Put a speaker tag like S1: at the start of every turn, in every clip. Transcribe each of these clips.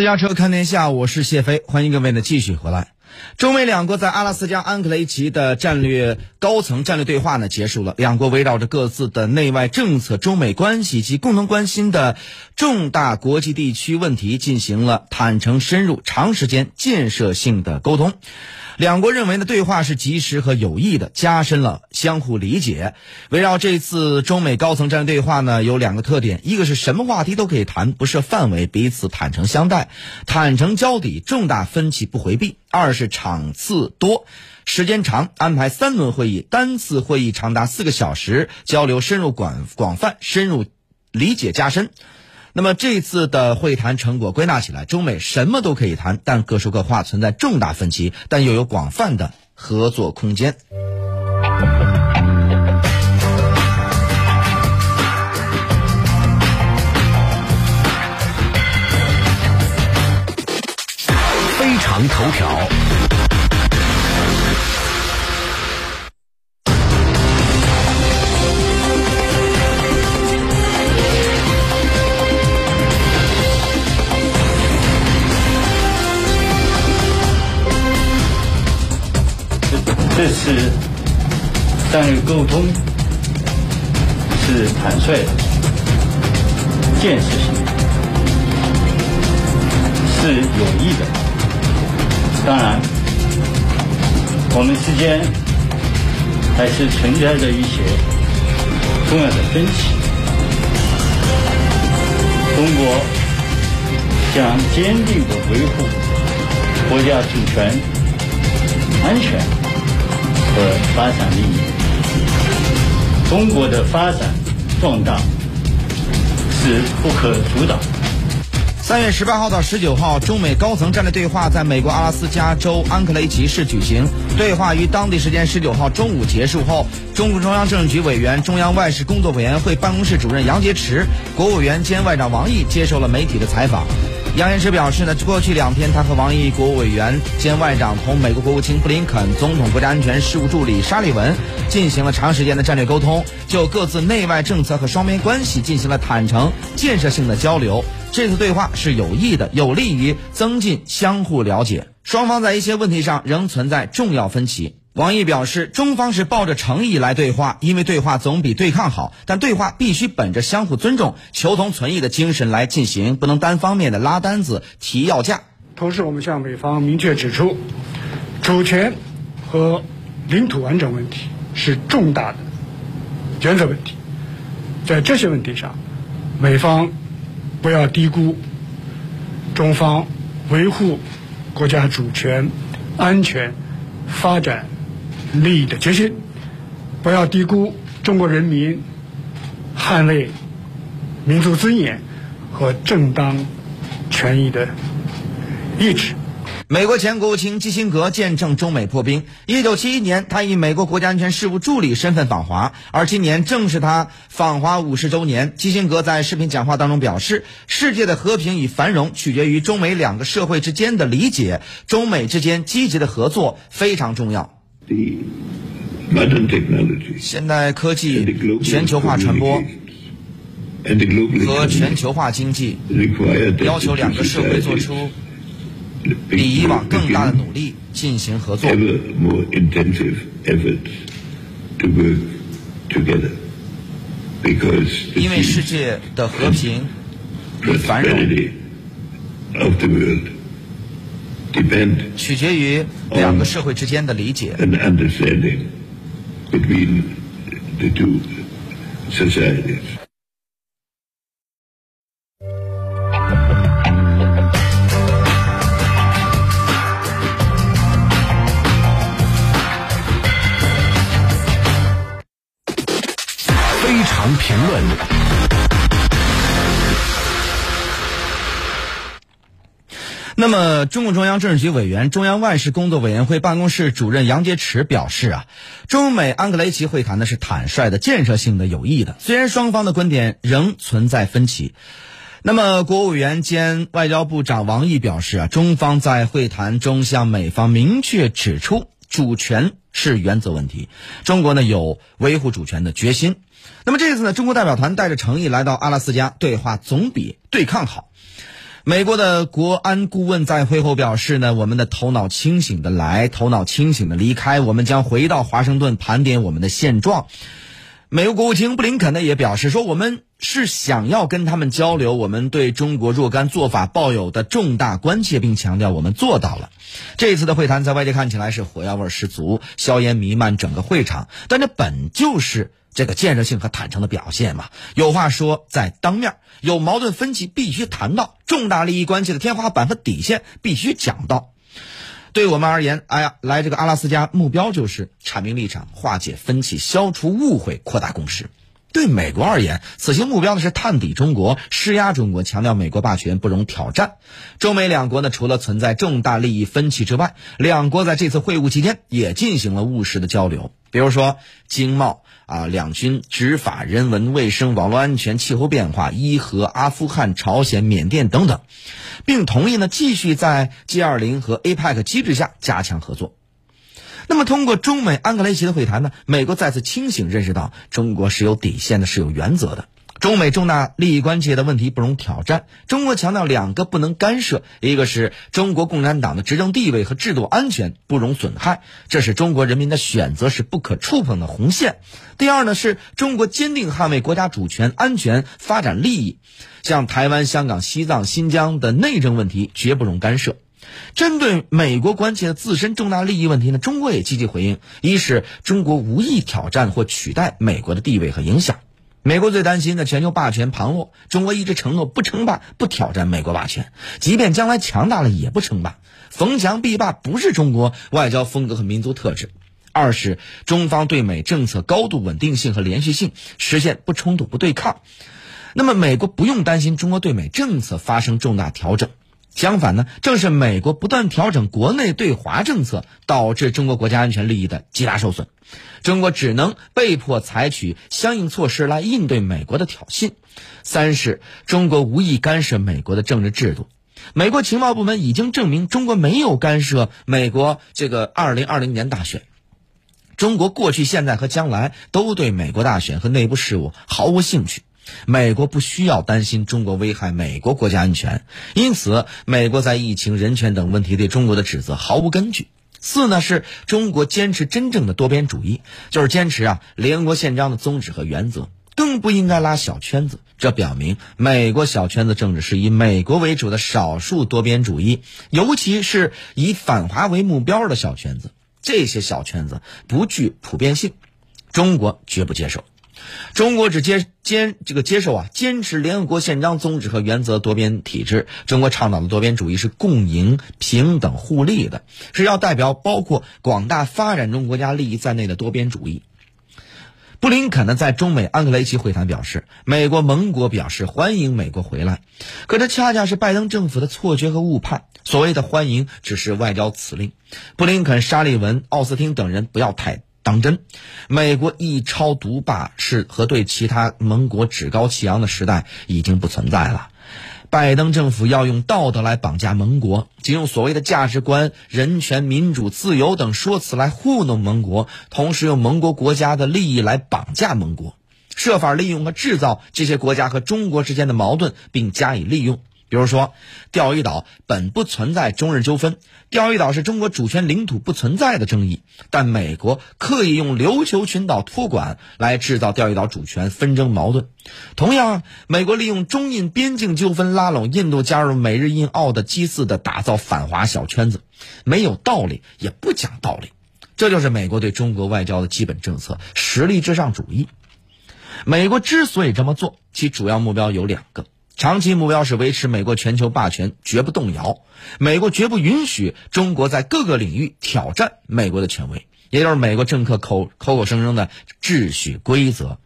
S1: 私家车看天下，我是谢飞，欢迎各位呢继续回来。中美两国在阿拉斯加安克雷奇的战略高层战略对话呢结束了，两国围绕着各自的内外政策、中美关系及共同关心的重大国际地区问题进行了坦诚、深入、长时间、建设性的沟通。两国认为呢，对话是及时和有益的，加深了相互理解。围绕这次中美高层战略对话呢，有两个特点：一个是什么话题都可以谈，不设范围，彼此坦诚相待，坦诚交底，重大分歧不回避；二是场次多，时间长，安排三轮会议，单次会议长达四个小时，交流深入广广泛，深入理解加深。那么这次的会谈成果归纳起来，中美什么都可以谈，但各说各话，存在重大分歧，但又有广泛的合作空间。
S2: 非常头条。
S3: 战略沟通是坦率的、建设性的，是有益的。当然，我们之间还是存在着一些重要的分歧。中国将坚定地维护国家主权、安全。和发展利益，中国的发展壮大是不可阻挡。
S1: 三月十八号到十九号，中美高层战略对话在美国阿拉斯加州安克雷奇市举行。对话于当地时间十九号中午结束后，中共中央政治局委员、中央外事工作委员会办公室主任杨洁篪、国务委员兼外长王毅接受了媒体的采访。杨洁篪表示呢，过去两天他和王毅国务委员兼外长同美国国务卿布林肯、总统国家安全事务助理沙利文进行了长时间的战略沟通，就各自内外政策和双边关系进行了坦诚、建设性的交流。这次对话是有益的，有利于增进相互了解。双方在一些问题上仍存在重要分歧。王毅表示，中方是抱着诚意来对话，因为对话总比对抗好。但对话必须本着相互尊重、求同存异的精神来进行，不能单方面的拉单子、提要价。
S4: 同时，我们向美方明确指出，主权和领土完整问题是重大的原则问题，在这些问题上，美方不要低估中方维护国家主权、安全、发展。利益的决心，不要低估中国人民捍卫民族尊严和正当权益的意志。
S1: 美国前国务卿基辛格见证中美破冰。一九七一年，他以美国国家安全事务助理身份访华，而今年正是他访华五十周年。基辛格在视频讲话当中表示：“世界的和平与繁荣取决于中美两个社会之间的理解，中美之间积极的合作非常重要。”现代科技、全球化传播和全球化经济要求两个社会做出比以往更大的努力进行合作。因为世界的和平与繁荣。取决于两个社会之间的理解。
S2: 非常评论。
S1: 那么，中共中央政治局委员、中央外事工作委员会办公室主任杨洁篪表示啊，中美安格雷奇会谈呢是坦率的、建设性的、有益的。虽然双方的观点仍存在分歧，那么国务委员兼外交部长王毅表示啊，中方在会谈中向美方明确指出，主权是原则问题，中国呢有维护主权的决心。那么这次呢，中国代表团带着诚意来到阿拉斯加，对话总比对抗好。美国的国安顾问在会后表示呢，我们的头脑清醒的来，头脑清醒的离开，我们将回到华盛顿盘点我们的现状。美国国务卿布林肯呢也表示说，我们是想要跟他们交流我们对中国若干做法抱有的重大关切，并强调我们做到了。这一次的会谈在外界看起来是火药味十足，硝烟弥漫整个会场，但这本就是这个建设性和坦诚的表现嘛。有话说在当面，有矛盾分歧必须谈到，重大利益关系的天花板和底线必须讲到。对我们而言，哎呀，来这个阿拉斯加目标就是阐明立场、化解分歧、消除误会、扩大共识。对美国而言，此行目标呢是探底中国、施压中国，强调美国霸权不容挑战。中美两国呢，除了存在重大利益分歧之外，两国在这次会晤期间也进行了务实的交流，比如说经贸啊、两军执法、人文卫生、网络安全、气候变化、伊核、阿富汗、朝鲜、缅甸等等。并同意呢，继续在 G20 和 APEC 机制下加强合作。那么，通过中美安格雷奇的会谈呢，美国再次清醒认识到，中国是有底线的，是有原则的。中美重大利益关切的问题不容挑战。中国强调两个不能干涉：一个是中国共产党的执政地位和制度安全不容损害，这是中国人民的选择，是不可触碰的红线；第二呢，是中国坚定捍卫国家主权、安全、发展利益，像台湾、香港、西藏、新疆的内政问题绝不容干涉。针对美国关切的自身重大利益问题呢，中国也积极回应：一是中国无意挑战或取代美国的地位和影响。美国最担心的全球霸权旁落，中国一直承诺不称霸、不挑战美国霸权，即便将来强大了也不称霸。逢强必霸不是中国外交风格和民族特质。二是中方对美政策高度稳定性和连续性，实现不冲突、不对抗。那么，美国不用担心中国对美政策发生重大调整。相反呢，正是美国不断调整国内对华政策，导致中国国家安全利益的极大受损。中国只能被迫采取相应措施来应对美国的挑衅。三是中国无意干涉美国的政治制度。美国情报部门已经证明，中国没有干涉美国这个二零二零年大选。中国过去、现在和将来都对美国大选和内部事务毫无兴趣。美国不需要担心中国危害美国国家安全，因此，美国在疫情、人权等问题对中国的指责毫无根据。四呢，是中国坚持真正的多边主义，就是坚持啊联合国宪章的宗旨和原则，更不应该拉小圈子。这表明，美国小圈子政治是以美国为主的少数多边主义，尤其是以反华为目标的小圈子。这些小圈子不具普遍性，中国绝不接受。中国只接坚这个接受啊，坚持联合国宪章宗旨和原则多边体制。中国倡导的多边主义是共赢、平等、互利的，是要代表包括广大发展中国家利益在内的多边主义。布林肯呢，在中美安格雷奇会谈表示，美国盟国表示欢迎美国回来，可这恰恰是拜登政府的错觉和误判。所谓的欢迎只是外交辞令。布林肯、沙利文、奥斯汀等人不要太。当真，美国一超独霸是和对其他盟国趾高气扬的时代已经不存在了。拜登政府要用道德来绑架盟国，即用所谓的价值观、人权、民主、自由等说辞来糊弄盟国，同时用盟国国家的利益来绑架盟国，设法利用和制造这些国家和中国之间的矛盾，并加以利用。比如说，钓鱼岛本不存在中日纠纷，钓鱼岛是中国主权领土不存在的争议，但美国刻意用琉球群岛托管来制造钓鱼岛主权纷争矛盾。同样，美国利用中印边境纠纷拉拢印度加入美日印澳的祭祀的打造反华小圈子，没有道理也不讲道理，这就是美国对中国外交的基本政策——实力至上主义。美国之所以这么做，其主要目标有两个。长期目标是维持美国全球霸权绝不动摇，美国绝不允许中国在各个领域挑战美国的权威，也就是美国政客口口口声声的秩序规则。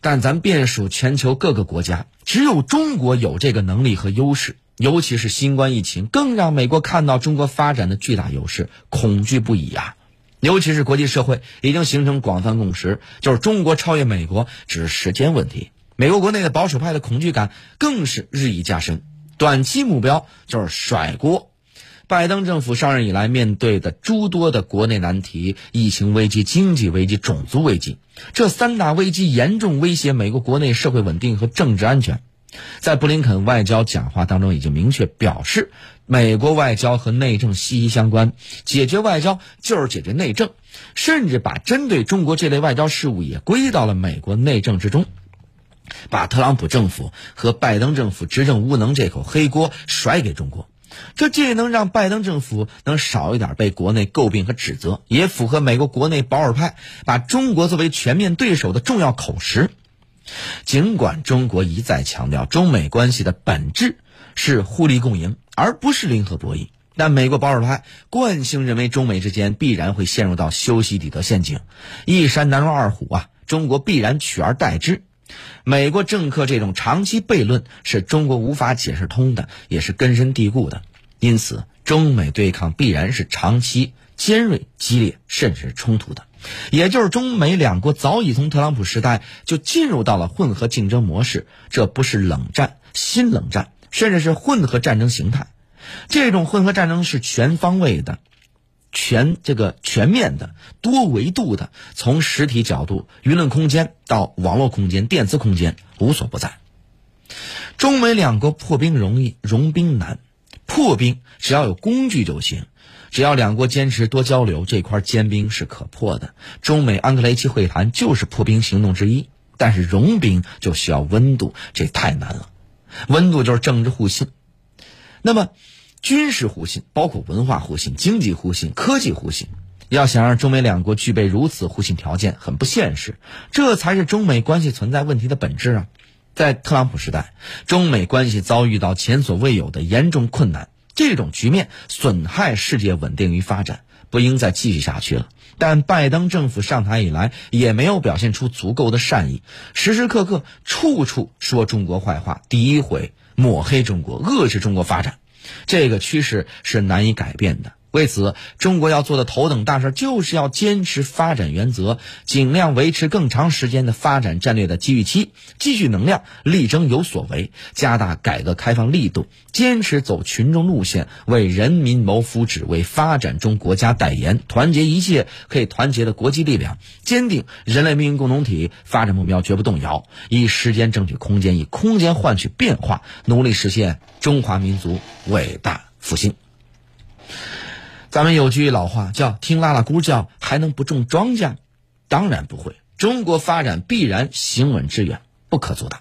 S1: 但咱遍数全球各个国家，只有中国有这个能力和优势，尤其是新冠疫情，更让美国看到中国发展的巨大优势，恐惧不已啊！尤其是国际社会已经形成广泛共识，就是中国超越美国只是时间问题。美国国内的保守派的恐惧感更是日益加深，短期目标就是甩锅。拜登政府上任以来面对的诸多的国内难题，疫情危机、经济危机、种族危机，这三大危机严重威胁美国国内社会稳定和政治安全。在布林肯外交讲话当中已经明确表示，美国外交和内政息息相关，解决外交就是解决内政，甚至把针对中国这类外交事务也归到了美国内政之中。把特朗普政府和拜登政府执政无能这口黑锅甩给中国，这既能让拜登政府能少一点被国内诟病和指责，也符合美国国内保守派把中国作为全面对手的重要口实。尽管中国一再强调中美关系的本质是互利共赢，而不是零和博弈，但美国保守派惯性认为中美之间必然会陷入到修昔底德陷阱，一山难容二虎啊！中国必然取而代之。美国政客这种长期悖论是中国无法解释通的，也是根深蒂固的。因此，中美对抗必然是长期尖锐、激烈，甚至是冲突的。也就是中美两国早已从特朗普时代就进入到了混合竞争模式，这不是冷战、新冷战，甚至是混合战争形态。这种混合战争是全方位的。全这个全面的、多维度的，从实体角度、舆论空间到网络空间、电磁空间，无所不在。中美两国破冰容易，融冰难。破冰只要有工具就行，只要两国坚持多交流，这块坚冰是可破的。中美安克雷奇会谈就是破冰行动之一。但是融冰就需要温度，这太难了。温度就是政治互信。那么。军事互信包括文化互信、经济互信、科技互信。要想让中美两国具备如此互信条件，很不现实。这才是中美关系存在问题的本质啊！在特朗普时代，中美关系遭遇到前所未有的严重困难，这种局面损害世界稳定与发展，不应再继续下去了。但拜登政府上台以来，也没有表现出足够的善意，时时刻刻处处说中国坏话、诋毁、抹黑中国、遏制中国发展。这个趋势是难以改变的。为此，中国要做的头等大事，就是要坚持发展原则，尽量维持更长时间的发展战略的机遇期，积蓄能量，力争有所为，加大改革开放力度，坚持走群众路线，为人民谋福祉，为发展中国家代言，团结一切可以团结的国际力量，坚定人类命运共同体发展目标绝不动摇，以时间争取空间，以空间换取变化，努力实现中华民族伟大复兴。咱们有句老话叫“听拉拉姑叫还能不种庄稼”，当然不会。中国发展必然行稳致远，不可阻挡。